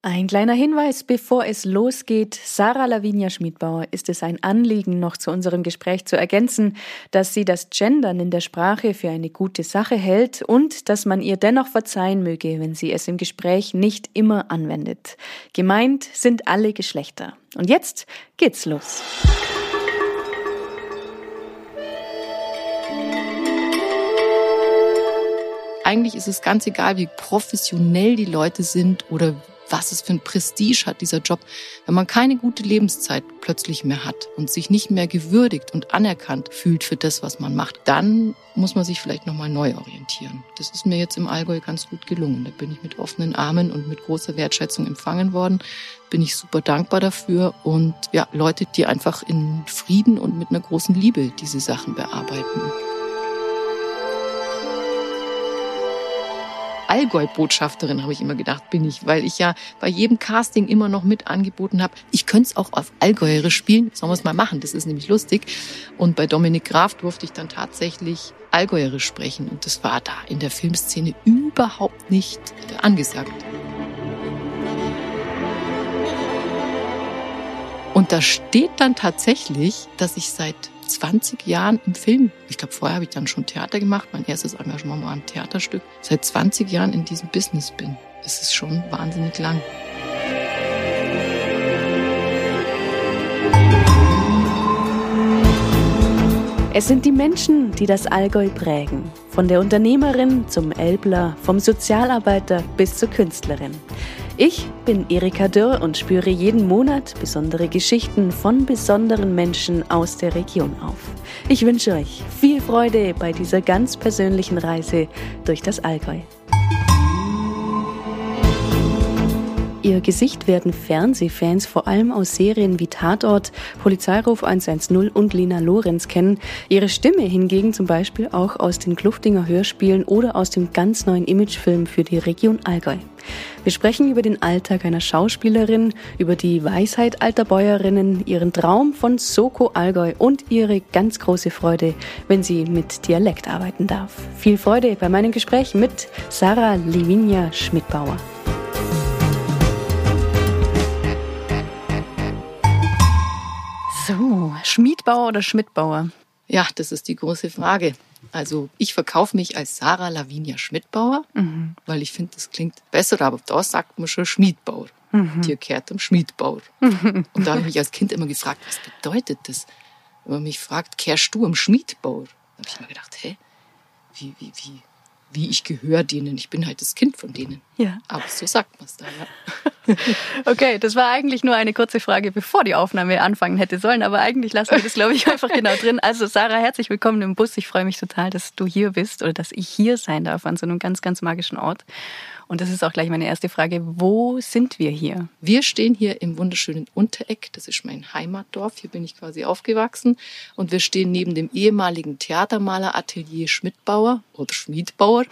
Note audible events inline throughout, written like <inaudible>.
Ein kleiner Hinweis, bevor es losgeht. Sarah Lavinia Schmidbauer ist es ein Anliegen, noch zu unserem Gespräch zu ergänzen, dass sie das Gendern in der Sprache für eine gute Sache hält und dass man ihr dennoch verzeihen möge, wenn sie es im Gespräch nicht immer anwendet. Gemeint sind alle Geschlechter. Und jetzt geht's los. Eigentlich ist es ganz egal, wie professionell die Leute sind oder was es für ein Prestige hat, dieser Job. Wenn man keine gute Lebenszeit plötzlich mehr hat und sich nicht mehr gewürdigt und anerkannt fühlt für das, was man macht, dann muss man sich vielleicht nochmal neu orientieren. Das ist mir jetzt im Allgäu ganz gut gelungen. Da bin ich mit offenen Armen und mit großer Wertschätzung empfangen worden. Bin ich super dankbar dafür und ja, Leute, die einfach in Frieden und mit einer großen Liebe diese Sachen bearbeiten. Allgäu-Botschafterin, habe ich immer gedacht, bin ich, weil ich ja bei jedem Casting immer noch mit angeboten habe, ich könnte es auch auf Allgäuerisch spielen, sollen wir es mal machen, das ist nämlich lustig. Und bei Dominik Graf durfte ich dann tatsächlich Allgäuerisch sprechen und das war da in der Filmszene überhaupt nicht angesagt. Und da steht dann tatsächlich, dass ich seit 20 Jahren im Film. Ich glaube, vorher habe ich dann schon Theater gemacht. Mein erstes Engagement war ein Theaterstück. Seit 20 Jahren in diesem Business bin. Das ist schon wahnsinnig lang. Es sind die Menschen, die das Allgäu prägen. Von der Unternehmerin zum Elbler, vom Sozialarbeiter bis zur Künstlerin. Ich bin Erika Dürr und spüre jeden Monat besondere Geschichten von besonderen Menschen aus der Region auf. Ich wünsche euch viel Freude bei dieser ganz persönlichen Reise durch das Allgäu. Ihr Gesicht werden Fernsehfans vor allem aus Serien wie Tatort, Polizeiruf 110 und Lina Lorenz kennen. Ihre Stimme hingegen zum Beispiel auch aus den Kluftinger Hörspielen oder aus dem ganz neuen Imagefilm für die Region Allgäu. Wir sprechen über den Alltag einer Schauspielerin, über die Weisheit alter Bäuerinnen, ihren Traum von Soko Allgäu und ihre ganz große Freude, wenn sie mit Dialekt arbeiten darf. Viel Freude bei meinem Gespräch mit Sarah Livinia Schmidbauer. So, Schmiedbauer oder Schmidtbauer? Ja, das ist die große Frage. Also ich verkaufe mich als Sarah Lavinia Schmidtbauer, mhm. weil ich finde, das klingt besser, aber da sagt man schon Schmiedbauer. Mhm. Dir kehrt am Schmiedbauer. Mhm. <laughs> Und da habe ich mich als Kind immer gefragt, was bedeutet das? Wenn man mich fragt, kehrst du am Schmiedbauer? Da habe ich mir gedacht, hä? Wie, wie, wie, wie ich gehöre denen. Ich bin halt das Kind von denen. Ja. Aber so sagt man es da, ja. <laughs> okay, das war eigentlich nur eine kurze Frage, bevor die Aufnahme anfangen hätte sollen. Aber eigentlich lassen wir das, glaube ich, einfach genau drin. Also Sarah, herzlich willkommen im Bus. Ich freue mich total, dass du hier bist oder dass ich hier sein darf an so einem ganz, ganz magischen Ort. Und das ist auch gleich meine erste Frage. Wo sind wir hier? Wir stehen hier im wunderschönen Untereck. Das ist mein Heimatdorf. Hier bin ich quasi aufgewachsen. Und wir stehen neben dem ehemaligen Theatermaleratelier Schmidtbauer oder Schmiedbauer.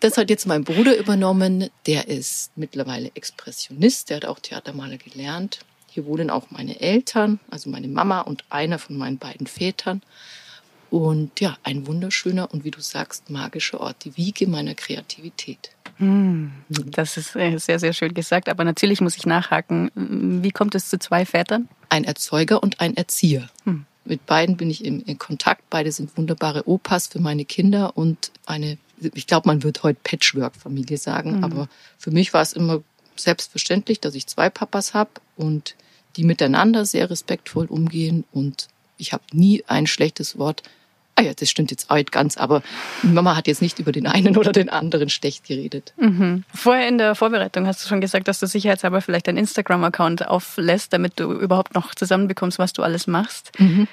Das hat jetzt mein Bruder übernommen. Der ist mittlerweile Expressionist. Der hat auch Theatermaler gelernt. Hier wohnen auch meine Eltern, also meine Mama und einer von meinen beiden Vätern. Und ja, ein wunderschöner und wie du sagst, magischer Ort, die Wiege meiner Kreativität. Hm, das ist äh, sehr, sehr schön gesagt. Aber natürlich muss ich nachhaken. Wie kommt es zu zwei Vätern? Ein Erzeuger und ein Erzieher. Hm. Mit beiden bin ich in, in Kontakt. Beide sind wunderbare Opas für meine Kinder und eine, ich glaube, man wird heute Patchwork-Familie sagen. Hm. Aber für mich war es immer selbstverständlich, dass ich zwei Papas habe und die miteinander sehr respektvoll umgehen. Und ich habe nie ein schlechtes Wort ah ja, das stimmt jetzt alt ganz, aber Mama hat jetzt nicht über den einen oder den anderen schlecht geredet. Mhm. Vorher in der Vorbereitung hast du schon gesagt, dass du sicherheitshalber vielleicht deinen Instagram-Account auflässt, damit du überhaupt noch zusammenbekommst, was du alles machst. Mhm.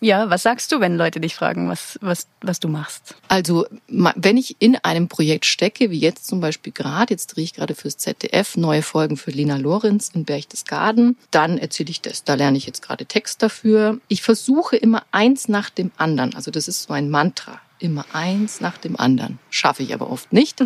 Ja, was sagst du, wenn Leute dich fragen, was, was, was du machst? Also, wenn ich in einem Projekt stecke, wie jetzt zum Beispiel gerade, jetzt drehe ich gerade fürs ZDF neue Folgen für Lena Lorenz in Berchtesgaden, dann erzähle ich das. Da lerne ich jetzt gerade Text dafür. Ich versuche immer eins nach dem anderen. Also, das ist so ein Mantra. Immer eins nach dem anderen. Schaffe ich aber oft nicht.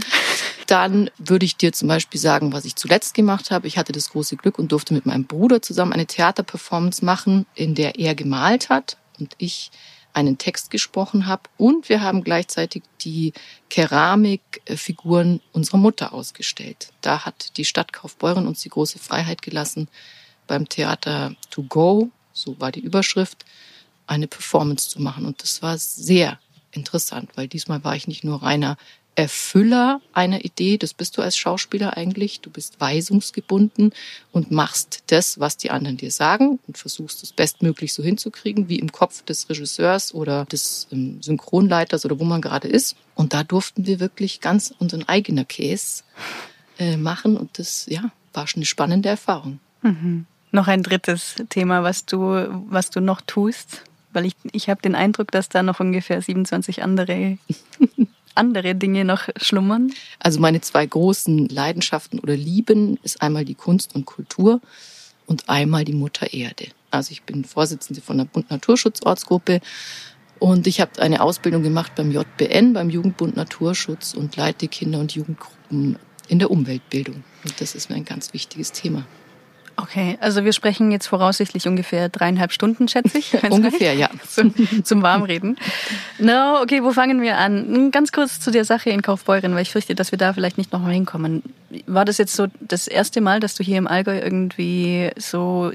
Dann würde ich dir zum Beispiel sagen, was ich zuletzt gemacht habe. Ich hatte das große Glück und durfte mit meinem Bruder zusammen eine Theaterperformance machen, in der er gemalt hat und ich einen Text gesprochen habe und wir haben gleichzeitig die Keramikfiguren unserer Mutter ausgestellt. Da hat die Stadt Kaufbeuren uns die große Freiheit gelassen, beim Theater to go, so war die Überschrift, eine Performance zu machen. Und das war sehr interessant, weil diesmal war ich nicht nur reiner Erfüller einer Idee, das bist du als Schauspieler eigentlich, du bist weisungsgebunden und machst das, was die anderen dir sagen und versuchst es bestmöglich so hinzukriegen, wie im Kopf des Regisseurs oder des ähm, Synchronleiters oder wo man gerade ist. Und da durften wir wirklich ganz unseren eigenen Case äh, machen und das ja, war schon eine spannende Erfahrung. Mhm. Noch ein drittes Thema, was du, was du noch tust, weil ich, ich habe den Eindruck, dass da noch ungefähr 27 andere, <laughs> andere Dinge noch schlummern. Also meine zwei großen Leidenschaften oder Lieben ist einmal die Kunst und Kultur und einmal die Mutter Erde. Also ich bin Vorsitzende von der Bund Naturschutzortsgruppe und ich habe eine Ausbildung gemacht beim JBN, beim Jugendbund Naturschutz und leite Kinder- und Jugendgruppen in der Umweltbildung. Und das ist mir ein ganz wichtiges Thema. Okay, also wir sprechen jetzt voraussichtlich ungefähr dreieinhalb Stunden, schätze ich. ungefähr, ja. <laughs> Zum, zum Warmreden. No, okay, wo fangen wir an? Ganz kurz zu der Sache in Kaufbeuren, weil ich fürchte, dass wir da vielleicht nicht nochmal hinkommen. War das jetzt so das erste Mal, dass du hier im Allgäu irgendwie so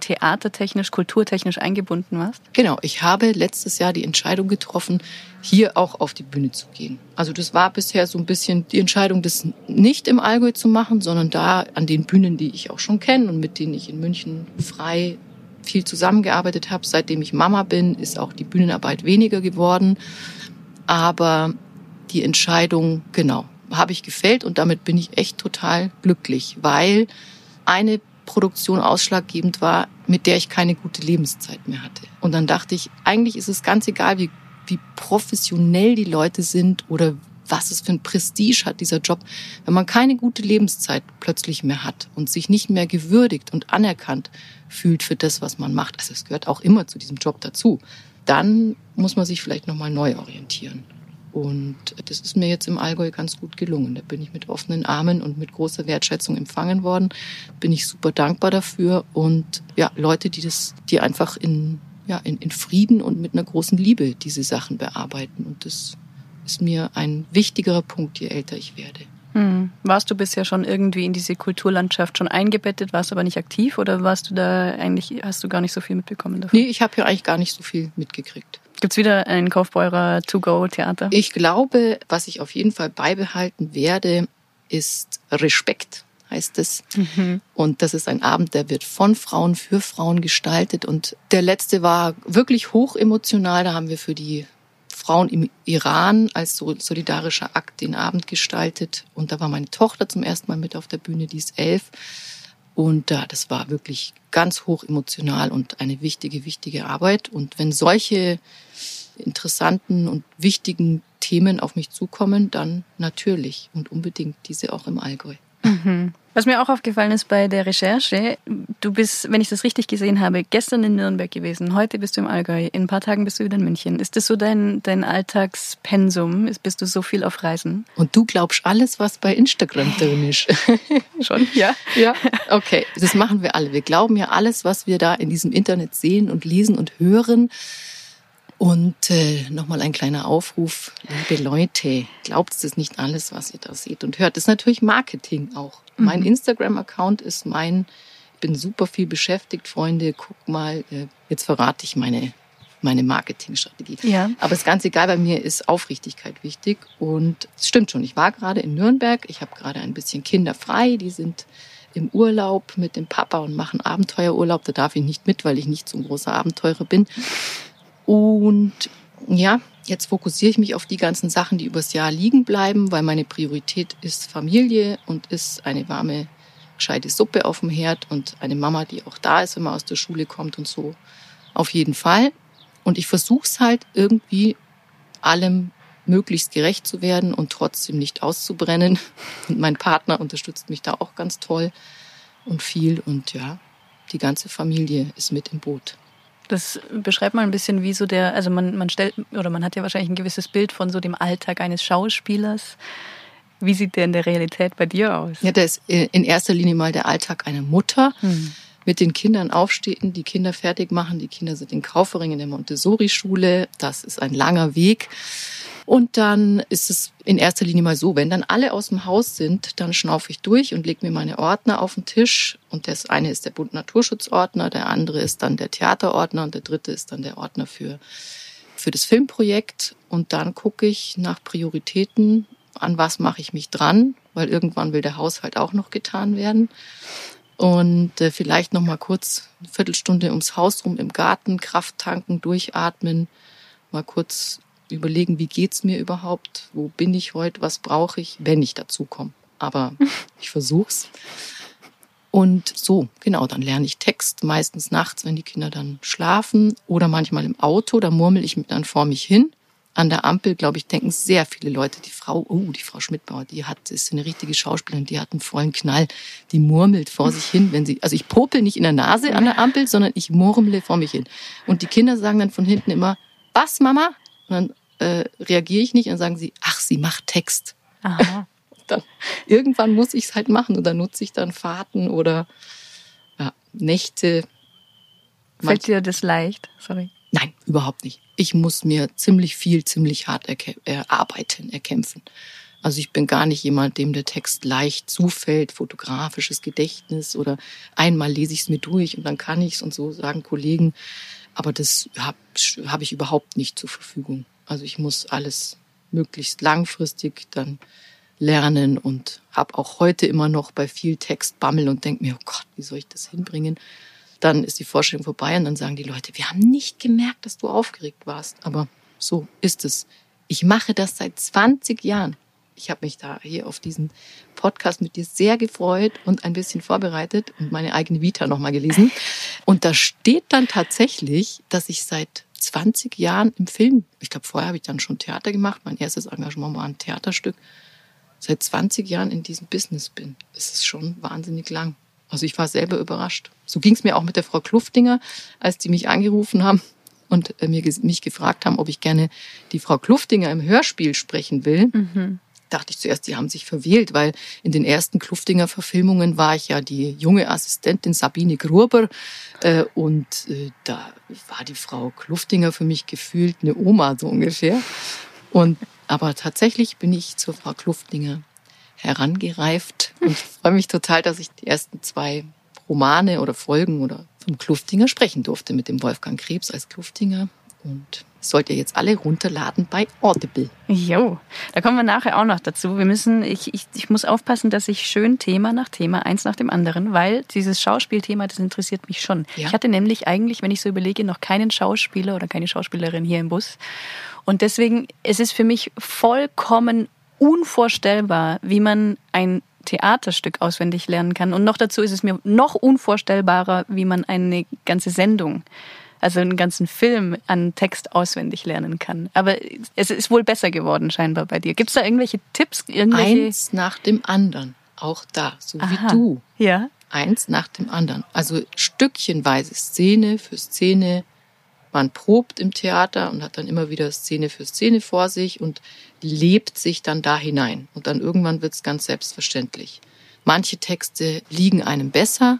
theatertechnisch, kulturtechnisch eingebunden warst? Genau, ich habe letztes Jahr die Entscheidung getroffen, hier auch auf die Bühne zu gehen. Also das war bisher so ein bisschen die Entscheidung, das nicht im Allgäu zu machen, sondern da an den Bühnen, die ich auch schon kenne und mit denen ich in München frei viel zusammengearbeitet habe. Seitdem ich Mama bin, ist auch die Bühnenarbeit weniger geworden. Aber die Entscheidung, genau, habe ich gefällt und damit bin ich echt total glücklich, weil eine Produktion ausschlaggebend war, mit der ich keine gute Lebenszeit mehr hatte. Und dann dachte ich, eigentlich ist es ganz egal, wie wie professionell die Leute sind oder was es für ein Prestige hat, dieser Job, wenn man keine gute Lebenszeit plötzlich mehr hat und sich nicht mehr gewürdigt und anerkannt fühlt für das, was man macht. Also es gehört auch immer zu diesem Job dazu. Dann muss man sich vielleicht nochmal neu orientieren. Und das ist mir jetzt im Allgäu ganz gut gelungen. Da bin ich mit offenen Armen und mit großer Wertschätzung empfangen worden. Bin ich super dankbar dafür. Und ja, Leute, die das, die einfach in ja, in, in Frieden und mit einer großen Liebe diese Sachen bearbeiten. Und das ist mir ein wichtigerer Punkt, je älter ich werde. Hm. Warst du bisher schon irgendwie in diese Kulturlandschaft schon eingebettet, warst aber nicht aktiv oder warst du da eigentlich, hast du gar nicht so viel mitbekommen davon? Nee, ich habe ja eigentlich gar nicht so viel mitgekriegt. Gibt es wieder ein Kaufbeurer To-Go-Theater? Ich glaube, was ich auf jeden Fall beibehalten werde, ist Respekt heißt es. Mhm. Und das ist ein Abend, der wird von Frauen für Frauen gestaltet. Und der letzte war wirklich hoch emotional. Da haben wir für die Frauen im Iran als solidarischer Akt den Abend gestaltet. Und da war meine Tochter zum ersten Mal mit auf der Bühne, die ist elf. Und ja, das war wirklich ganz hoch emotional und eine wichtige, wichtige Arbeit. Und wenn solche interessanten und wichtigen Themen auf mich zukommen, dann natürlich und unbedingt diese auch im Allgäu. Mhm. Was mir auch aufgefallen ist bei der Recherche, du bist, wenn ich das richtig gesehen habe, gestern in Nürnberg gewesen, heute bist du im Allgäu, in ein paar Tagen bist du wieder in München. Ist das so dein, dein Alltagspensum? Bist du so viel auf Reisen? Und du glaubst alles, was bei Instagram drin ist? <laughs> Schon, ja. Ja, okay. Das machen wir alle. Wir glauben ja alles, was wir da in diesem Internet sehen und lesen und hören. Und äh, nochmal ein kleiner Aufruf, liebe Leute, glaubt es nicht alles, was ihr da seht und hört. Das ist natürlich Marketing auch. Mhm. Mein Instagram-Account ist mein, ich bin super viel beschäftigt, Freunde, guck mal, äh, jetzt verrate ich meine, meine Marketingstrategie. Ja. Aber es ist ganz egal, bei mir ist Aufrichtigkeit wichtig. Und es stimmt schon, ich war gerade in Nürnberg, ich habe gerade ein bisschen Kinder frei, die sind im Urlaub mit dem Papa und machen Abenteuerurlaub. Da darf ich nicht mit, weil ich nicht so ein großer Abenteurer bin. Und ja, jetzt fokussiere ich mich auf die ganzen Sachen, die übers Jahr liegen bleiben, weil meine Priorität ist Familie und ist eine warme, gescheite Suppe auf dem Herd und eine Mama, die auch da ist, wenn man aus der Schule kommt und so. Auf jeden Fall. Und ich versuche es halt irgendwie allem möglichst gerecht zu werden und trotzdem nicht auszubrennen. Und <laughs> mein Partner unterstützt mich da auch ganz toll und viel. Und ja, die ganze Familie ist mit im Boot. Das beschreibt mal ein bisschen, wie so der, also man, man stellt, oder man hat ja wahrscheinlich ein gewisses Bild von so dem Alltag eines Schauspielers. Wie sieht der in der Realität bei dir aus? Ja, der ist in erster Linie mal der Alltag einer Mutter. Hm. Mit den Kindern aufstehen, die Kinder fertig machen. Die Kinder sind in Kaufering in der Montessori-Schule. Das ist ein langer Weg. Und dann ist es in erster Linie mal so, wenn dann alle aus dem Haus sind, dann schnaufe ich durch und lege mir meine Ordner auf den Tisch. Und das eine ist der Bund Naturschutzordner, der andere ist dann der Theaterordner und der dritte ist dann der Ordner für, für das Filmprojekt. Und dann gucke ich nach Prioritäten, an was mache ich mich dran, weil irgendwann will der Haushalt auch noch getan werden. Und äh, vielleicht noch mal kurz eine Viertelstunde ums Haus rum im Garten, Kraft tanken, durchatmen, mal kurz überlegen, wie geht's mir überhaupt, wo bin ich heute, was brauche ich, wenn ich dazu komme. Aber <laughs> ich versuch's. Und so, genau, dann lerne ich Text, meistens nachts, wenn die Kinder dann schlafen oder manchmal im Auto, da murmel ich dann vor mich hin. An der Ampel, glaube ich, denken sehr viele Leute, die Frau, oh, die Frau Schmidtbauer, die hat, ist eine richtige Schauspielerin, die hat einen vollen Knall, die murmelt vor sich hin, wenn sie, also ich popel nicht in der Nase an der Ampel, sondern ich murmle vor mich hin. Und die Kinder sagen dann von hinten immer, was, Mama? Und dann äh, reagiere ich nicht und dann sagen sie, ach, sie macht Text. Aha. <laughs> dann, irgendwann muss ich es halt machen und dann nutze ich dann Fahrten oder ja, Nächte. Fällt dir das leicht? Sorry. Nein, überhaupt nicht. Ich muss mir ziemlich viel, ziemlich hart erarbeiten, erkämpfen. Also ich bin gar nicht jemand, dem der Text leicht zufällt, fotografisches Gedächtnis oder einmal lese ich es mir durch und dann kann ich es und so sagen Kollegen. Aber das habe hab ich überhaupt nicht zur Verfügung. Also ich muss alles möglichst langfristig dann lernen und habe auch heute immer noch bei viel Text Bammel und denke mir, oh Gott, wie soll ich das hinbringen? Dann ist die Vorstellung vorbei und dann sagen die Leute, wir haben nicht gemerkt, dass du aufgeregt warst. Aber so ist es. Ich mache das seit 20 Jahren. Ich habe mich da hier auf diesen Podcast mit dir sehr gefreut und ein bisschen vorbereitet und meine eigene Vita nochmal gelesen. Und da steht dann tatsächlich, dass ich seit 20 Jahren im Film. Ich glaube, vorher habe ich dann schon Theater gemacht. Mein erstes Engagement war ein Theaterstück. Seit 20 Jahren in diesem Business bin. Es ist schon wahnsinnig lang. Also ich war selber überrascht. So ging es mir auch mit der Frau Kluftinger, als die mich angerufen haben und äh, mir, mich gefragt haben, ob ich gerne die Frau Kluftinger im Hörspiel sprechen will. Mhm dachte ich zuerst, die haben sich verwählt, weil in den ersten Kluftinger Verfilmungen war ich ja die junge Assistentin Sabine Gruber äh, und äh, da war die Frau Kluftinger für mich gefühlt eine Oma so ungefähr. Und aber tatsächlich bin ich zur Frau Kluftinger herangereift und freue mich total, dass ich die ersten zwei Romane oder Folgen oder vom Kluftinger sprechen durfte mit dem Wolfgang Krebs als Kluftinger und sollt ihr jetzt alle runterladen bei Audible. Jo, da kommen wir nachher auch noch dazu. Wir müssen, ich, ich, ich muss aufpassen, dass ich schön Thema nach Thema, eins nach dem anderen, weil dieses Schauspielthema, das interessiert mich schon. Ja. Ich hatte nämlich eigentlich, wenn ich so überlege, noch keinen Schauspieler oder keine Schauspielerin hier im Bus. Und deswegen, es ist für mich vollkommen unvorstellbar, wie man ein Theaterstück auswendig lernen kann. Und noch dazu ist es mir noch unvorstellbarer, wie man eine ganze Sendung also einen ganzen Film an Text auswendig lernen kann. Aber es ist wohl besser geworden scheinbar bei dir. Gibt es da irgendwelche Tipps? Irgendwelche Eins nach dem anderen. Auch da, so Aha. wie du. Ja. Eins nach dem anderen. Also stückchenweise, Szene für Szene. Man probt im Theater und hat dann immer wieder Szene für Szene vor sich und lebt sich dann da hinein. Und dann irgendwann wird es ganz selbstverständlich. Manche Texte liegen einem besser,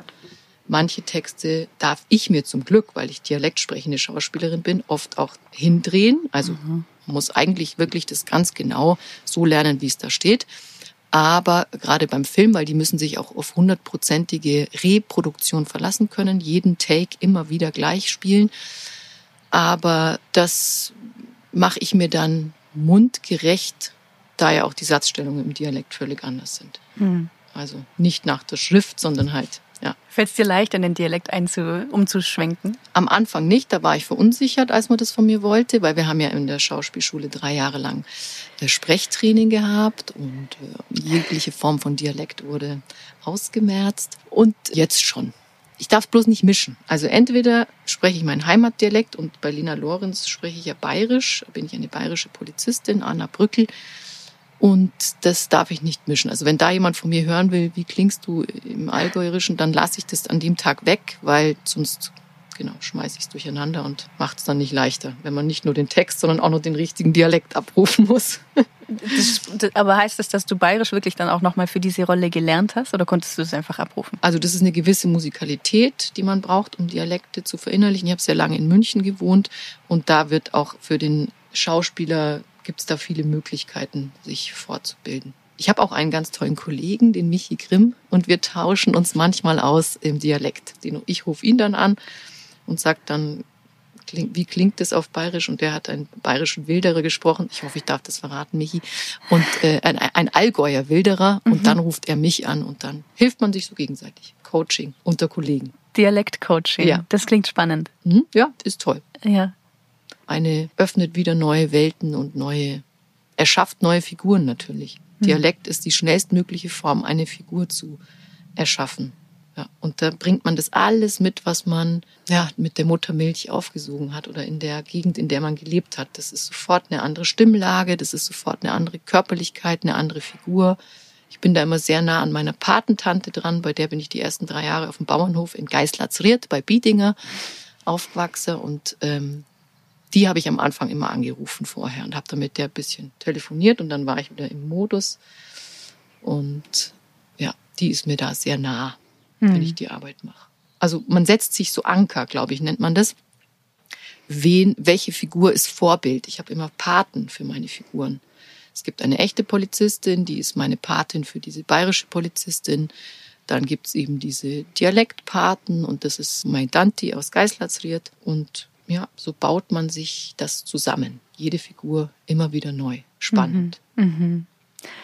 Manche Texte darf ich mir zum Glück, weil ich dialektsprechende Schauspielerin bin, oft auch hindrehen. Also mhm. muss eigentlich wirklich das ganz genau so lernen, wie es da steht. Aber gerade beim Film, weil die müssen sich auch auf hundertprozentige Reproduktion verlassen können, jeden Take immer wieder gleich spielen. Aber das mache ich mir dann mundgerecht, da ja auch die Satzstellungen im Dialekt völlig anders sind. Mhm. Also nicht nach der Schrift, sondern halt ja. Fällt es dir leicht, in den Dialekt einzu umzuschwenken? Am Anfang nicht, da war ich verunsichert, als man das von mir wollte, weil wir haben ja in der Schauspielschule drei Jahre lang äh, Sprechtraining gehabt und äh, jegliche Form von Dialekt wurde ausgemerzt. Und jetzt schon. Ich darf bloß nicht mischen. Also entweder spreche ich meinen Heimatdialekt und bei Lina Lorenz spreche ich ja bayerisch, bin ich eine bayerische Polizistin, Anna Brückel. Und das darf ich nicht mischen. Also wenn da jemand von mir hören will, wie klingst du im Allgäuerischen, dann lasse ich das an dem Tag weg, weil sonst genau, schmeiße ich es durcheinander und macht es dann nicht leichter, wenn man nicht nur den Text, sondern auch noch den richtigen Dialekt abrufen muss. <laughs> Das, aber heißt das, dass du Bayerisch wirklich dann auch nochmal für diese Rolle gelernt hast oder konntest du es einfach abrufen? Also das ist eine gewisse Musikalität, die man braucht, um Dialekte zu verinnerlichen. Ich habe sehr lange in München gewohnt und da wird auch für den Schauspieler gibt es da viele Möglichkeiten, sich fortzubilden. Ich habe auch einen ganz tollen Kollegen, den Michi Grimm, und wir tauschen uns manchmal aus im Dialekt. Ich rufe ihn dann an und sage dann, wie klingt das auf Bayerisch? Und der hat einen bayerischen Wilderer gesprochen. Ich hoffe, ich darf das verraten, Michi. Und äh, ein, ein Allgäuer Wilderer. Und mhm. dann ruft er mich an und dann hilft man sich so gegenseitig. Coaching unter Kollegen. Dialektcoaching. Ja. Das klingt spannend. Mhm. Ja, ist toll. Ja. Eine öffnet wieder neue Welten und neue, erschafft neue Figuren natürlich. Mhm. Dialekt ist die schnellstmögliche Form, eine Figur zu erschaffen. Ja, und da bringt man das alles mit, was man ja mit der Muttermilch aufgesogen hat oder in der Gegend, in der man gelebt hat. Das ist sofort eine andere Stimmlage, das ist sofort eine andere Körperlichkeit, eine andere Figur. Ich bin da immer sehr nah an meiner Patentante dran, bei der bin ich die ersten drei Jahre auf dem Bauernhof in Geislatz-Riert bei Biedinger aufgewachsen und ähm, die habe ich am Anfang immer angerufen vorher und habe damit der ein bisschen telefoniert und dann war ich wieder im Modus. Und ja, die ist mir da sehr nah, mhm. wenn ich die Arbeit mache. Also man setzt sich so Anker, glaube ich, nennt man das. Wen, welche Figur ist Vorbild? Ich habe immer Paten für meine Figuren. Es gibt eine echte Polizistin, die ist meine Patin für diese bayerische Polizistin. Dann gibt's eben diese Dialektpaten und das ist mein Danti aus Geislatzriert. Und ja, so baut man sich das zusammen. Jede Figur immer wieder neu. Spannend. Mhm. Mhm.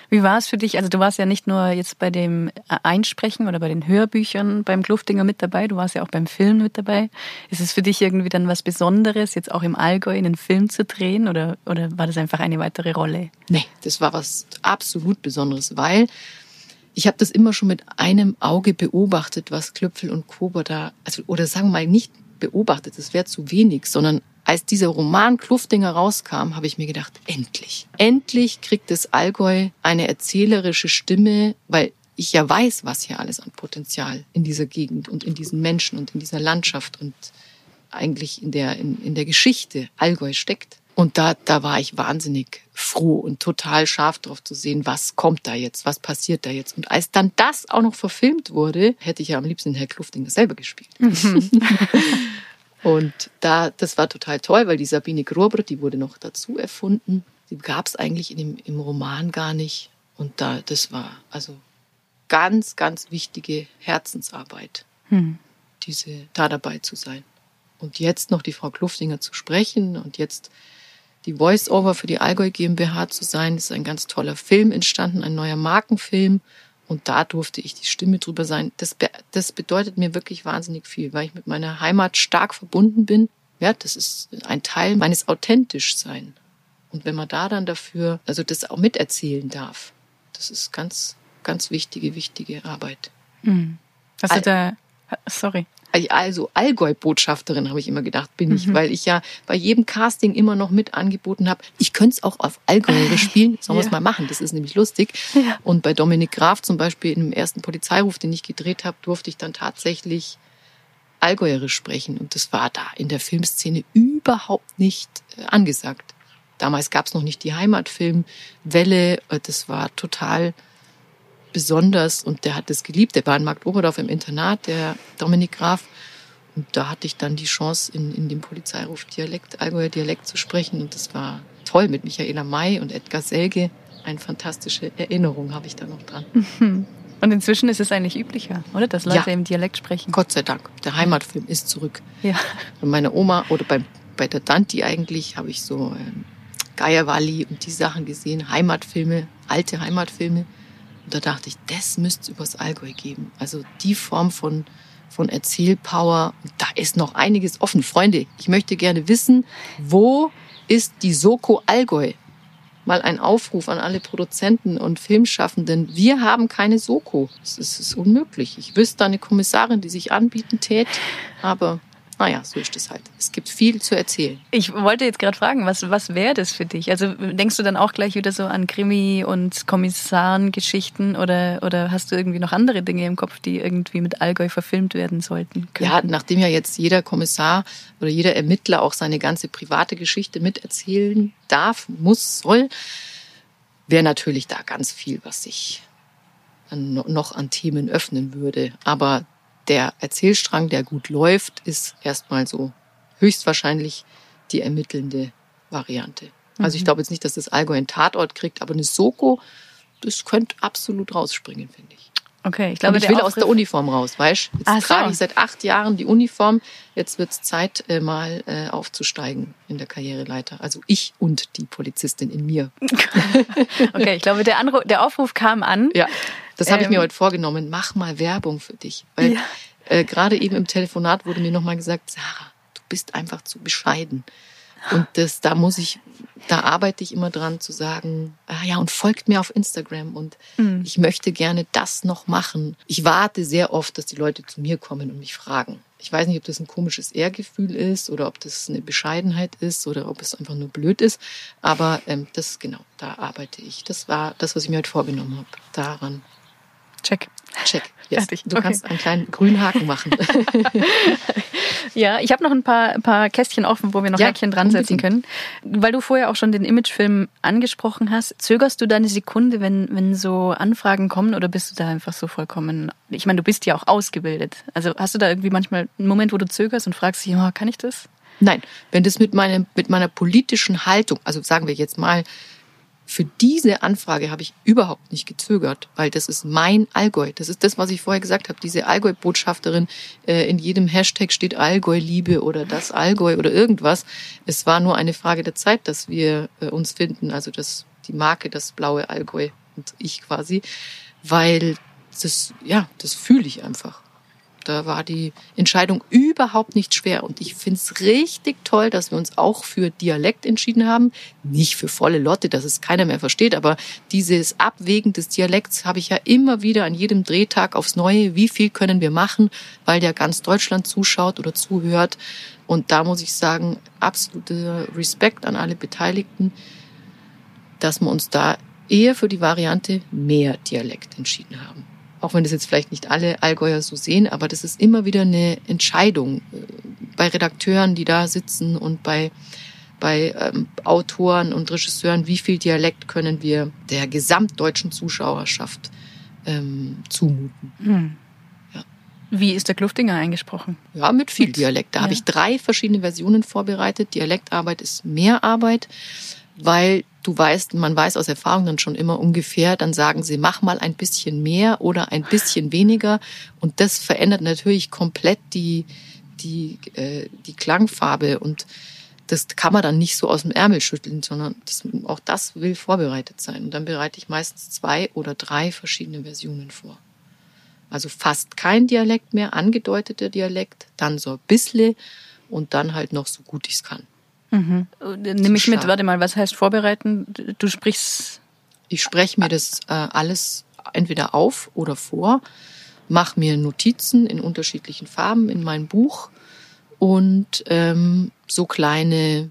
Wie war es für dich? Also du warst ja nicht nur jetzt bei dem Einsprechen oder bei den Hörbüchern beim Kluftinger mit dabei, du warst ja auch beim Film mit dabei. Ist es für dich irgendwie dann was Besonderes, jetzt auch im Allgäu in einen Film zu drehen oder, oder war das einfach eine weitere Rolle? Nee, das war was absolut Besonderes, weil ich habe das immer schon mit einem Auge beobachtet, was Klöpfel und Kober da, also oder sagen wir mal nicht beobachtet, das wäre zu wenig, sondern als dieser Roman Kluftinger rauskam, habe ich mir gedacht, endlich. Endlich kriegt das Allgäu eine erzählerische Stimme, weil ich ja weiß, was hier alles an Potenzial in dieser Gegend und in diesen Menschen und in dieser Landschaft und eigentlich in der, in, in der Geschichte Allgäu steckt. Und da, da war ich wahnsinnig froh und total scharf drauf zu sehen, was kommt da jetzt, was passiert da jetzt. Und als dann das auch noch verfilmt wurde, hätte ich ja am liebsten Herr Kluftinger selber gespielt. <laughs> Und da, das war total toll, weil die Sabine Grobrot, die wurde noch dazu erfunden. Die gab es eigentlich in dem, im Roman gar nicht. Und da, das war also ganz, ganz wichtige Herzensarbeit, hm. diese da dabei zu sein. Und jetzt noch die Frau Kluftinger zu sprechen und jetzt die Voice-Over für die Allgäu GmbH zu sein. Das ist ein ganz toller Film entstanden, ein neuer Markenfilm. Und da durfte ich die Stimme drüber sein. Das, be das bedeutet mir wirklich wahnsinnig viel, weil ich mit meiner Heimat stark verbunden bin. Ja, das ist ein Teil meines Authentischsein. Und wenn man da dann dafür, also das auch miterzählen darf, das ist ganz, ganz wichtige, wichtige Arbeit. Mhm. Hast du da, sorry also Allgäu-Botschafterin, habe ich immer gedacht, bin ich, mhm. weil ich ja bei jedem Casting immer noch mit angeboten habe, ich könnte es auch auf Allgäuerisch spielen, sollen wir es mal machen, das ist nämlich lustig. Ja. Und bei Dominik Graf zum Beispiel im ersten Polizeiruf, den ich gedreht habe, durfte ich dann tatsächlich Allgäuerisch sprechen und das war da in der Filmszene überhaupt nicht äh, angesagt. Damals gab es noch nicht die Heimatfilmwelle, äh, das war total besonders und der hat es geliebt. Der war in Markt Oberdorf im Internat, der Dominik Graf. Und da hatte ich dann die Chance, in, in dem Polizeiruf Dialekt, Allgäuer Dialekt zu sprechen. Und das war toll mit Michaela May und Edgar Selge. Eine fantastische Erinnerung habe ich da noch dran. <laughs> Und inzwischen ist es eigentlich üblicher, oder? Dass Leute ja. im Dialekt sprechen. Gott sei Dank. Der Heimatfilm ist zurück. Ja. Und meine Oma oder bei, bei der Danti eigentlich habe ich so ähm, Geierwalli und die Sachen gesehen. Heimatfilme, alte Heimatfilme. Und da dachte ich, das müsste es übers Allgäu geben. Also die Form von, von Erzählpower, da ist noch einiges offen. Freunde, ich möchte gerne wissen, wo ist die Soko Allgäu? Mal ein Aufruf an alle Produzenten und Filmschaffenden. Wir haben keine Soko. Es ist, ist unmöglich. Ich wüsste eine Kommissarin, die sich anbieten tät, aber naja, so ist es halt. Es gibt viel zu erzählen. Ich wollte jetzt gerade fragen, was, was wäre das für dich? Also denkst du dann auch gleich wieder so an Krimi- und Kommissarengeschichten oder, oder hast du irgendwie noch andere Dinge im Kopf, die irgendwie mit Allgäu verfilmt werden sollten? Könnten? Ja, nachdem ja jetzt jeder Kommissar oder jeder Ermittler auch seine ganze private Geschichte miterzählen darf, muss, soll, wäre natürlich da ganz viel, was sich noch an Themen öffnen würde. Aber der Erzählstrang, der gut läuft, ist erstmal so höchstwahrscheinlich die ermittelnde Variante. Also ich mhm. glaube jetzt nicht, dass das Allgäu einen Tatort kriegt, aber eine Soko, das könnte absolut rausspringen, finde ich. Okay, ich glaube, Und ich will aus der Uniform raus, weißt du? Jetzt Ach trage so. ich seit acht Jahren die Uniform. Jetzt wird es Zeit, äh, mal äh, aufzusteigen in der Karriereleiter. Also ich und die Polizistin in mir. <laughs> okay, ich glaube, der, Anruf, der Aufruf kam an. Ja, das habe ähm, ich mir ähm, heute vorgenommen. Mach mal Werbung für dich. Weil ja. äh, gerade eben im Telefonat wurde mir nochmal gesagt, Sarah, du bist einfach zu bescheiden. Und das, da muss ich, da arbeite ich immer dran zu sagen, ah ja, und folgt mir auf Instagram und mhm. ich möchte gerne das noch machen. Ich warte sehr oft, dass die Leute zu mir kommen und mich fragen. Ich weiß nicht, ob das ein komisches Ehrgefühl ist oder ob das eine Bescheidenheit ist oder ob es einfach nur blöd ist. Aber ähm, das genau, da arbeite ich. Das war das, was ich mir heute vorgenommen habe. Daran. Check. Check. Yes. Du okay. kannst einen kleinen grünen Haken machen. <laughs> ja, ich habe noch ein paar, ein paar Kästchen offen, wo wir noch ja, Häkchen dran setzen können. Weil du vorher auch schon den Imagefilm angesprochen hast, zögerst du da eine Sekunde, wenn, wenn so Anfragen kommen oder bist du da einfach so vollkommen. Ich meine, du bist ja auch ausgebildet. Also hast du da irgendwie manchmal einen Moment, wo du zögerst und fragst dich, oh, kann ich das? Nein, wenn das mit, meinem, mit meiner politischen Haltung, also sagen wir jetzt mal, für diese Anfrage habe ich überhaupt nicht gezögert, weil das ist mein Allgäu. Das ist das, was ich vorher gesagt habe. Diese Allgäu-Botschafterin, äh, in jedem Hashtag steht Allgäu-Liebe oder das Allgäu oder irgendwas. Es war nur eine Frage der Zeit, dass wir äh, uns finden. Also das, die Marke, das blaue Allgäu und ich quasi, weil das, ja, das fühle ich einfach. Da war die Entscheidung überhaupt nicht schwer. Und ich finde es richtig toll, dass wir uns auch für Dialekt entschieden haben. Nicht für volle Lotte, dass es keiner mehr versteht, aber dieses Abwägen des Dialekts habe ich ja immer wieder an jedem Drehtag aufs Neue. Wie viel können wir machen, weil der ganz Deutschland zuschaut oder zuhört. Und da muss ich sagen, absoluter Respekt an alle Beteiligten, dass wir uns da eher für die Variante mehr Dialekt entschieden haben auch wenn das jetzt vielleicht nicht alle Allgäuer so sehen, aber das ist immer wieder eine Entscheidung äh, bei Redakteuren, die da sitzen und bei, bei ähm, Autoren und Regisseuren, wie viel Dialekt können wir der gesamtdeutschen Zuschauerschaft ähm, zumuten. Hm. Wie ist der Kluftinger eingesprochen? Ja, mit viel Dialekt. Da ja. habe ich drei verschiedene Versionen vorbereitet. Dialektarbeit ist mehr Arbeit weil du weißt, man weiß aus Erfahrung dann schon immer ungefähr, dann sagen sie, mach mal ein bisschen mehr oder ein bisschen weniger. Und das verändert natürlich komplett die, die, äh, die Klangfarbe und das kann man dann nicht so aus dem Ärmel schütteln, sondern das, auch das will vorbereitet sein. Und dann bereite ich meistens zwei oder drei verschiedene Versionen vor. Also fast kein Dialekt mehr, angedeuteter Dialekt, dann so ein bisschen und dann halt noch so gut ich es kann. Mhm. Nehme ich mit, warte mal, was heißt vorbereiten? Du sprichst. Ich spreche mir das äh, alles entweder auf oder vor, mache mir Notizen in unterschiedlichen Farben in mein Buch und ähm, so kleine,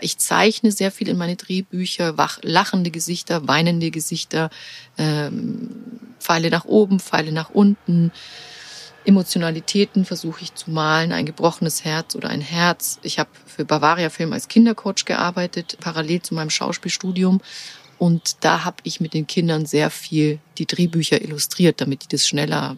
ich zeichne sehr viel in meine Drehbücher, wach, lachende Gesichter, weinende Gesichter, ähm, Pfeile nach oben, Pfeile nach unten. Emotionalitäten versuche ich zu malen, ein gebrochenes Herz oder ein Herz. Ich habe für Bavaria Film als Kindercoach gearbeitet, parallel zu meinem Schauspielstudium. Und da habe ich mit den Kindern sehr viel die Drehbücher illustriert, damit die das schneller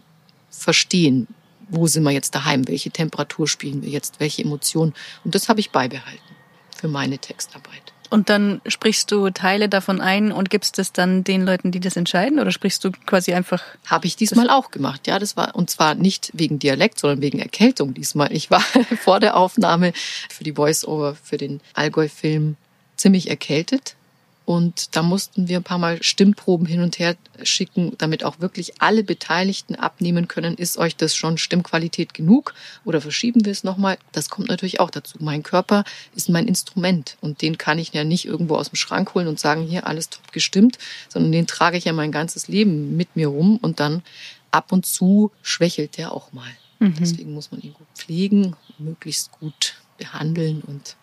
verstehen. Wo sind wir jetzt daheim? Welche Temperatur spielen wir jetzt? Welche Emotionen? Und das habe ich beibehalten für meine Textarbeit. Und dann sprichst du Teile davon ein und gibst es dann den Leuten, die das entscheiden, oder sprichst du quasi einfach? Habe ich diesmal auch gemacht, ja. Das war und zwar nicht wegen Dialekt, sondern wegen Erkältung diesmal. Ich war <laughs> vor der Aufnahme für die Voice-Over für den Allgäu-Film ziemlich erkältet und da mussten wir ein paar Mal Stimmproben hin und her schicken, damit auch wirklich alle Beteiligten abnehmen können, ist euch das schon Stimmqualität genug oder verschieben wir es nochmal? Das kommt natürlich auch dazu. Mein Körper ist mein Instrument und den kann ich ja nicht irgendwo aus dem Schrank holen und sagen, hier alles top gestimmt, sondern den trage ich ja mein ganzes Leben mit mir rum und dann ab und zu schwächelt der auch mal. Mhm. Deswegen muss man ihn gut pflegen, möglichst gut behandeln und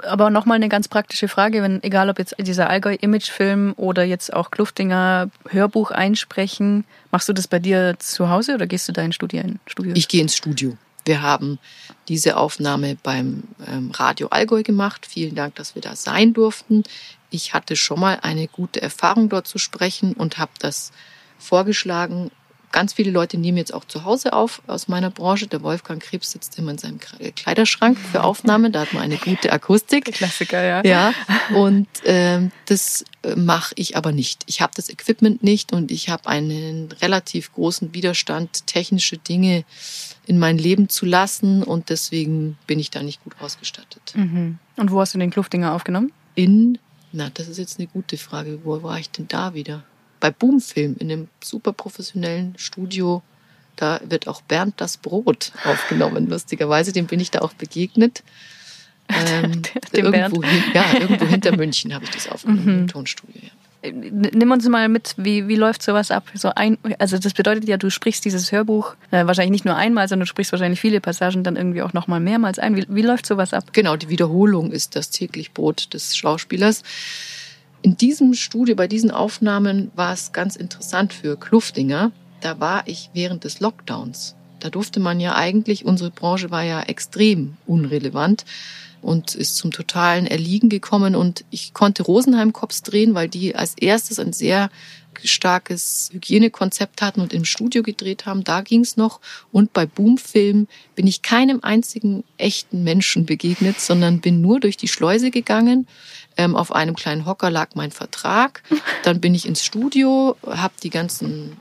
aber nochmal eine ganz praktische Frage, wenn, egal ob jetzt dieser Allgäu-Image-Film oder jetzt auch Kluftinger Hörbuch einsprechen, machst du das bei dir zu Hause oder gehst du da Studio? Studio? Ich gehe ins Studio. Wir haben diese Aufnahme beim ähm, Radio Allgäu gemacht. Vielen Dank, dass wir da sein durften. Ich hatte schon mal eine gute Erfahrung dort zu sprechen und habe das vorgeschlagen Ganz viele Leute nehmen jetzt auch zu Hause auf aus meiner Branche. Der Wolfgang Krebs sitzt immer in seinem Kleiderschrank für Aufnahmen. Da hat man eine gute Akustik. Klassiker, ja. Ja. Und ähm, das äh, mache ich aber nicht. Ich habe das Equipment nicht und ich habe einen relativ großen Widerstand, technische Dinge in mein Leben zu lassen und deswegen bin ich da nicht gut ausgestattet. Mhm. Und wo hast du den Kluftinger aufgenommen? In, na, das ist jetzt eine gute Frage. Wo war ich denn da wieder? Bei Boomfilm in einem super professionellen Studio. Da wird auch Bernd das Brot aufgenommen, lustigerweise. Dem bin ich da auch begegnet. <laughs> Ähm, irgendwo, hin, ja, irgendwo hinter München habe ich das aufgenommen, mhm. im Tonstudio. Ja. Nimm uns mal mit, wie, wie läuft sowas ab? So ein, also das bedeutet ja, du sprichst dieses Hörbuch äh, wahrscheinlich nicht nur einmal, sondern du sprichst wahrscheinlich viele Passagen dann irgendwie auch nochmal mehrmals ein. Wie, wie läuft sowas ab? Genau, die Wiederholung ist das täglich Brot des Schauspielers. In diesem Studio, bei diesen Aufnahmen war es ganz interessant für Kluftinger. Da war ich während des Lockdowns. Da durfte man ja eigentlich, unsere Branche war ja extrem unrelevant und ist zum totalen Erliegen gekommen. Und ich konnte Rosenheim Cops drehen, weil die als erstes ein sehr starkes Hygienekonzept hatten und im Studio gedreht haben. Da ging's noch. Und bei Boomfilm bin ich keinem einzigen echten Menschen begegnet, sondern bin nur durch die Schleuse gegangen ähm, auf einem kleinen Hocker lag mein Vertrag. <laughs> Dann bin ich ins Studio, habe die ganzen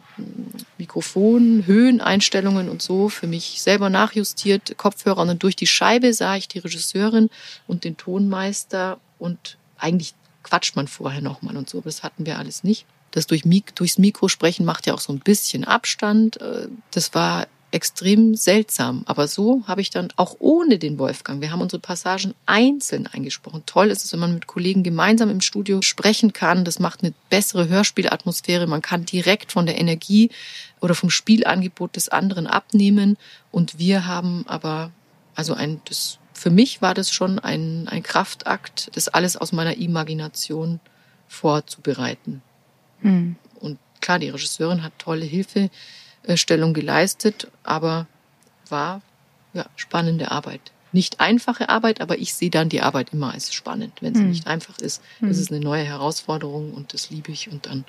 Mikrofon, Höheneinstellungen und so für mich selber nachjustiert, Kopfhörer und dann durch die Scheibe sah ich die Regisseurin und den Tonmeister und eigentlich quatscht man vorher nochmal und so, aber das hatten wir alles nicht. Das durch, durchs Mikro sprechen macht ja auch so ein bisschen Abstand. Äh, das war extrem seltsam. Aber so habe ich dann auch ohne den Wolfgang, wir haben unsere Passagen einzeln eingesprochen. Toll ist es, wenn man mit Kollegen gemeinsam im Studio sprechen kann. Das macht eine bessere Hörspielatmosphäre. Man kann direkt von der Energie oder vom Spielangebot des anderen abnehmen. Und wir haben aber, also ein, das, für mich war das schon ein, ein Kraftakt, das alles aus meiner Imagination vorzubereiten. Hm. Und klar, die Regisseurin hat tolle Hilfe Stellung geleistet, aber war ja, spannende Arbeit. Nicht einfache Arbeit, aber ich sehe dann die Arbeit immer als spannend. Wenn sie hm. nicht einfach ist, hm. ist es eine neue Herausforderung und das liebe ich und dann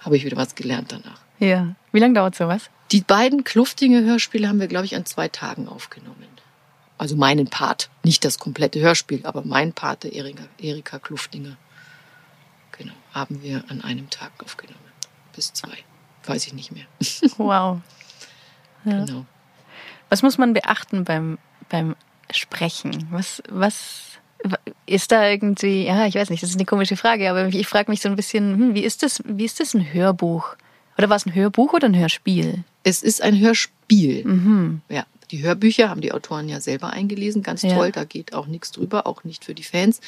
habe ich wieder was gelernt danach. Ja. Wie lange dauert sowas? Die beiden Kluftinger Hörspiele haben wir, glaube ich, an zwei Tagen aufgenommen. Also meinen Part. Nicht das komplette Hörspiel, aber mein Pate, Erika, Erika Kluftinger. Genau, haben wir an einem Tag aufgenommen. Bis zwei weiß ich nicht mehr. Wow. <laughs> Ja. Genau. Was muss man beachten beim, beim Sprechen? Was, was ist da irgendwie, ja, ich weiß nicht, das ist eine komische Frage, aber ich frage mich so ein bisschen, hm, wie ist das, wie ist das ein Hörbuch? Oder war es ein Hörbuch oder ein Hörspiel? Es ist ein Hörspiel. Mhm. Ja. Die Hörbücher haben die Autoren ja selber eingelesen, ganz toll, ja. da geht auch nichts drüber, auch nicht für die Fans.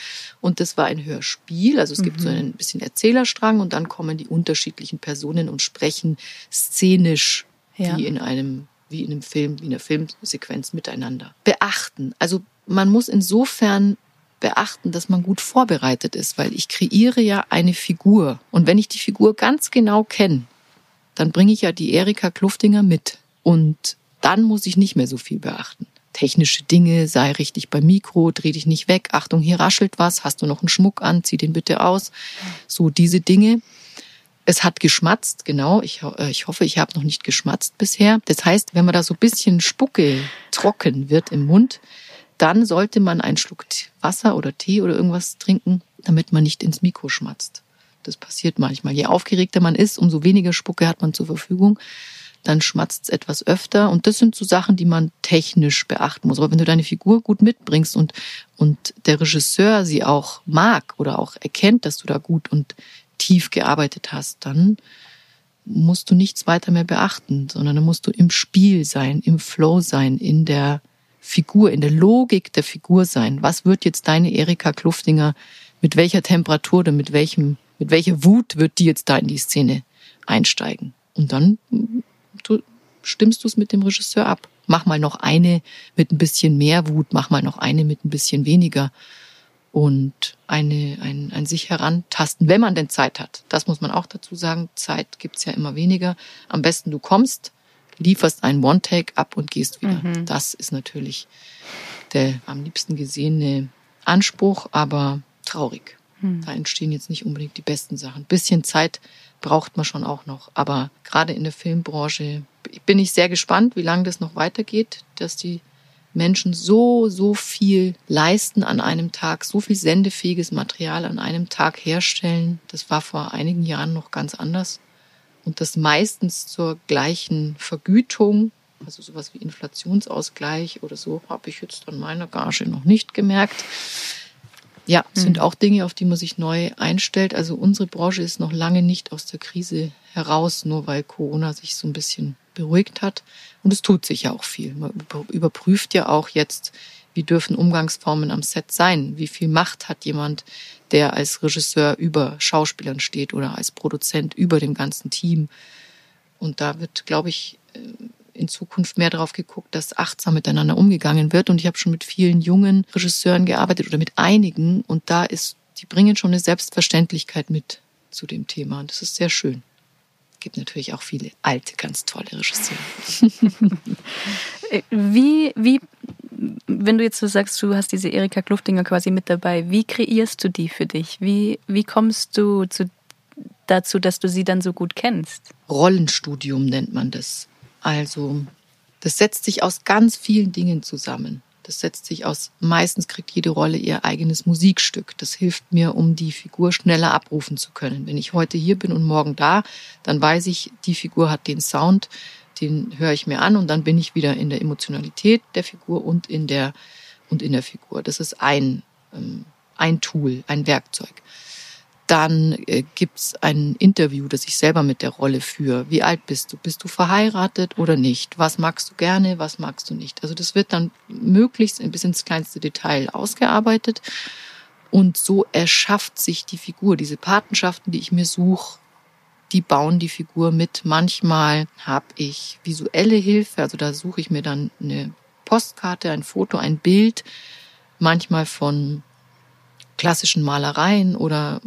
Und das war ein Hörspiel, also es mhm. gibt so mhm. ein bisschen Erzählerstrang und dann kommen die unterschiedlichen Personen und sprechen szenisch ja. wie in einem wie in einem Film, wie in einer Filmsequenz miteinander. Beachten. Also man muss insofern beachten, dass man gut vorbereitet ist, weil ich kreiere ja eine Figur. Und wenn ich die Figur ganz genau kenne, dann bringe ich ja die Erika Kluftinger mit. Und dann muss ich nicht mehr so viel beachten. Technische Dinge, sei richtig beim Mikro, dreh dich nicht weg, Achtung, hier raschelt was, hast du noch einen Schmuck an, zieh den bitte aus. So diese Dinge. Es hat geschmatzt, genau. Ich, äh, ich hoffe, ich habe noch nicht geschmatzt bisher. Das heißt, wenn man da so ein bisschen Spucke trocken wird im Mund, dann sollte man einen Schluck Wasser oder Tee oder irgendwas trinken, damit man nicht ins Mikro schmatzt. Das passiert manchmal. Je aufgeregter man ist, umso weniger Spucke hat man zur Verfügung dann schmatzt es etwas öfter. Und das sind so Sachen, die man technisch beachten muss. Aber wenn du deine Figur gut mitbringst und, und der Regisseur sie auch mag oder auch erkennt, dass du da gut und tief gearbeitet hast, dann musst du nichts weiter mehr beachten, sondern dann musst du im Spiel sein, im Flow sein, in der Figur, in der Logik der Figur sein. Was wird jetzt deine Erika Kluftinger, mit welcher Temperatur oder mit welchem, mit welcher Wut wird die jetzt da in die Szene einsteigen? Und dann stimmst du es mit dem Regisseur ab. Mach mal noch eine mit ein bisschen mehr Wut, mach mal noch eine mit ein bisschen weniger. Und eine, ein, ein sich herantasten, wenn man denn Zeit hat. Das muss man auch dazu sagen. Zeit gibt's ja immer weniger. Am besten du kommst, lieferst einen One-Take ab und gehst wieder. Mhm. Das ist natürlich der am liebsten gesehene Anspruch, aber traurig. Mhm. Da entstehen jetzt nicht unbedingt die besten Sachen. Ein bisschen Zeit braucht man schon auch noch. Aber gerade in der Filmbranche bin ich sehr gespannt, wie lange das noch weitergeht, dass die Menschen so, so viel leisten an einem Tag, so viel sendefähiges Material an einem Tag herstellen. Das war vor einigen Jahren noch ganz anders. Und das meistens zur gleichen Vergütung, also sowas wie Inflationsausgleich oder so, habe ich jetzt an meiner Gage noch nicht gemerkt. Ja, sind mhm. auch Dinge, auf die man sich neu einstellt. Also unsere Branche ist noch lange nicht aus der Krise heraus, nur weil Corona sich so ein bisschen beruhigt hat. Und es tut sich ja auch viel. Man überprüft ja auch jetzt, wie dürfen Umgangsformen am Set sein? Wie viel Macht hat jemand, der als Regisseur über Schauspielern steht oder als Produzent über dem ganzen Team? Und da wird, glaube ich, äh, in Zukunft mehr darauf geguckt, dass achtsam miteinander umgegangen wird. Und ich habe schon mit vielen jungen Regisseuren gearbeitet oder mit einigen. Und da ist, die bringen schon eine Selbstverständlichkeit mit zu dem Thema. Und das ist sehr schön. Es gibt natürlich auch viele alte, ganz tolle Regisseure. <laughs> wie, wie, wenn du jetzt so sagst, du hast diese Erika Kluftinger quasi mit dabei, wie kreierst du die für dich? Wie, wie kommst du zu, dazu, dass du sie dann so gut kennst? Rollenstudium nennt man das. Also das setzt sich aus ganz vielen Dingen zusammen. Das setzt sich aus, meistens kriegt jede Rolle ihr eigenes Musikstück. Das hilft mir, um die Figur schneller abrufen zu können. Wenn ich heute hier bin und morgen da, dann weiß ich, die Figur hat den Sound, den höre ich mir an und dann bin ich wieder in der Emotionalität der Figur und in der, und in der Figur. Das ist ein, ähm, ein Tool, ein Werkzeug. Dann äh, gibt's ein Interview, das ich selber mit der Rolle führe. Wie alt bist du? Bist du verheiratet oder nicht? Was magst du gerne, was magst du nicht? Also das wird dann möglichst bisschen ins kleinste Detail ausgearbeitet. Und so erschafft sich die Figur. Diese Patenschaften, die ich mir suche, die bauen die Figur mit. Manchmal habe ich visuelle Hilfe, also da suche ich mir dann eine Postkarte, ein Foto, ein Bild, manchmal von klassischen Malereien oder,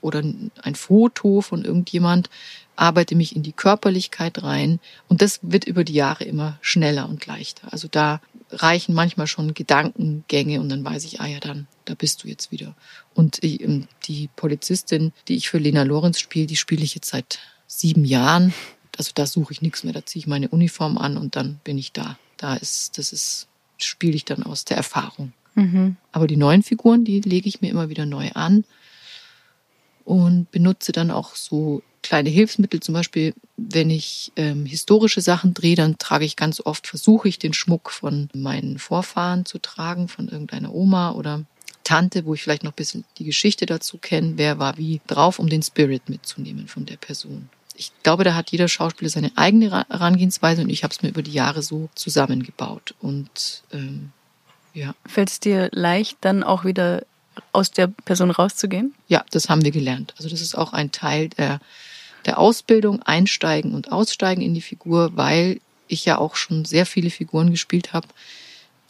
oder ein Foto von irgendjemand, arbeite mich in die Körperlichkeit rein und das wird über die Jahre immer schneller und leichter. Also da reichen manchmal schon Gedankengänge und dann weiß ich, ah ja, dann, da bist du jetzt wieder. Und ähm, die Polizistin, die ich für Lena Lorenz spiele, die spiele ich jetzt seit sieben Jahren. Also da suche ich nichts mehr, da ziehe ich meine Uniform an und dann bin ich da. Da ist, das ist, spiele ich dann aus der Erfahrung. Mhm. Aber die neuen Figuren, die lege ich mir immer wieder neu an und benutze dann auch so kleine Hilfsmittel. Zum Beispiel, wenn ich ähm, historische Sachen drehe, dann trage ich ganz oft, versuche ich den Schmuck von meinen Vorfahren zu tragen, von irgendeiner Oma oder Tante, wo ich vielleicht noch ein bisschen die Geschichte dazu kenne, wer war wie drauf, um den Spirit mitzunehmen von der Person. Ich glaube, da hat jeder Schauspieler seine eigene Herangehensweise und ich habe es mir über die Jahre so zusammengebaut. Und ähm, ja. Fällt es dir leicht, dann auch wieder aus der Person rauszugehen? Ja, das haben wir gelernt. Also das ist auch ein Teil der, der Ausbildung, einsteigen und aussteigen in die Figur, weil ich ja auch schon sehr viele Figuren gespielt habe,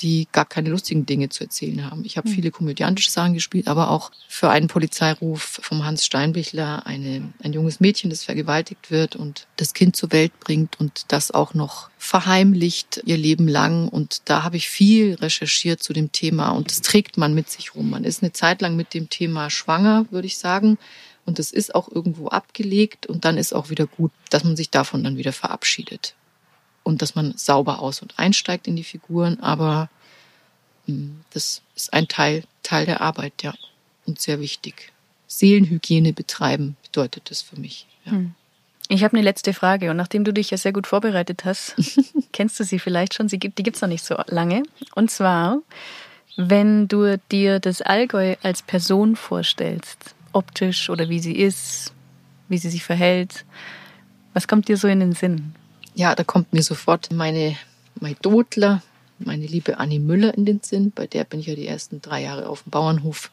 die gar keine lustigen Dinge zu erzählen haben. Ich habe hm. viele komödiantische Sachen gespielt, aber auch für einen Polizeiruf vom Hans Steinbichler eine, ein junges Mädchen, das vergewaltigt wird und das Kind zur Welt bringt und das auch noch verheimlicht ihr Leben lang. Und da habe ich viel recherchiert zu dem Thema und das trägt man mit sich rum. Man ist eine Zeit lang mit dem Thema schwanger, würde ich sagen. Und das ist auch irgendwo abgelegt und dann ist auch wieder gut, dass man sich davon dann wieder verabschiedet und dass man sauber aus- und einsteigt in die Figuren, aber hm, das ist ein Teil, Teil der Arbeit, ja, und sehr wichtig. Seelenhygiene betreiben bedeutet das für mich. Ja. Hm. Ich habe eine letzte Frage und nachdem du dich ja sehr gut vorbereitet hast, <laughs> kennst du sie vielleicht schon, sie gibt, die gibt's noch nicht so lange. Und zwar, wenn du dir das Allgäu als Person vorstellst, optisch oder wie sie ist, wie sie sich verhält, was kommt dir so in den Sinn? Ja, da kommt mir sofort meine, meine meine liebe Annie Müller in den Sinn. Bei der bin ich ja die ersten drei Jahre auf dem Bauernhof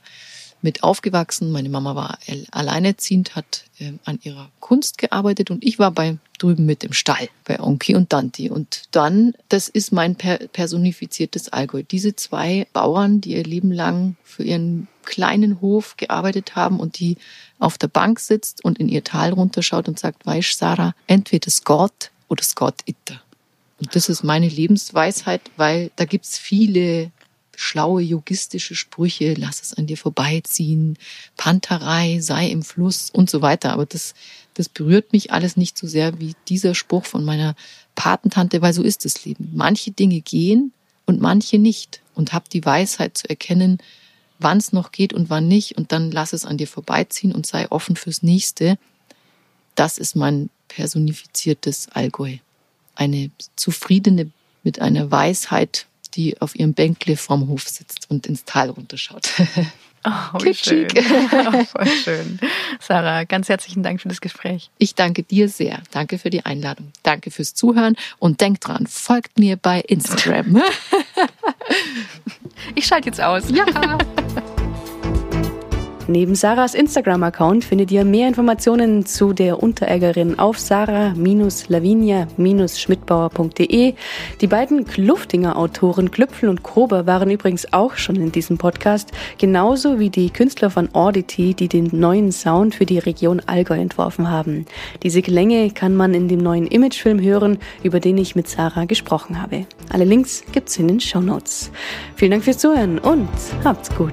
mit aufgewachsen. Meine Mama war alleinerziehend, hat äh, an ihrer Kunst gearbeitet und ich war bei drüben mit im Stall bei Onki und Danti. Und dann, das ist mein per personifiziertes Allgäu. Diese zwei Bauern, die ihr Leben lang für ihren kleinen Hof gearbeitet haben und die auf der Bank sitzt und in ihr Tal runterschaut und sagt, weißt Sarah, entweder Gott oder Gott itter. Und das ist meine Lebensweisheit, weil da gibt's viele schlaue yogistische Sprüche, lass es an dir vorbeiziehen, Panterei, sei im Fluss und so weiter. Aber das, das berührt mich alles nicht so sehr wie dieser Spruch von meiner Patentante, weil so ist das Leben. Manche Dinge gehen und manche nicht. Und hab die Weisheit zu erkennen, wann es noch geht und wann nicht. Und dann lass es an dir vorbeiziehen und sei offen fürs Nächste. Das ist mein personifiziertes Allgäu. Eine zufriedene mit einer Weisheit die auf ihrem Bänkle vorm Hof sitzt und ins Tal runterschaut. <laughs> Oh, schön. <laughs> oh, voll schön. Sarah, ganz herzlichen Dank für das Gespräch. Ich danke dir sehr. Danke für die Einladung. Danke fürs Zuhören und denkt dran, folgt mir bei Instagram. <laughs> ich schalte jetzt aus. Ja. Neben Sarahs Instagram-Account findet ihr mehr Informationen zu der Unterägerin auf sarah-lavinia-schmidbauer.de. Die beiden Kluftinger Autoren Klüpfel und Kober waren übrigens auch schon in diesem Podcast, genauso wie die Künstler von Audity, die den neuen Sound für die Region Allgäu entworfen haben. Diese Klänge kann man in dem neuen Imagefilm hören, über den ich mit Sarah gesprochen habe. Alle Links gibt's in den Show Notes. Vielen Dank fürs Zuhören und habt's gut.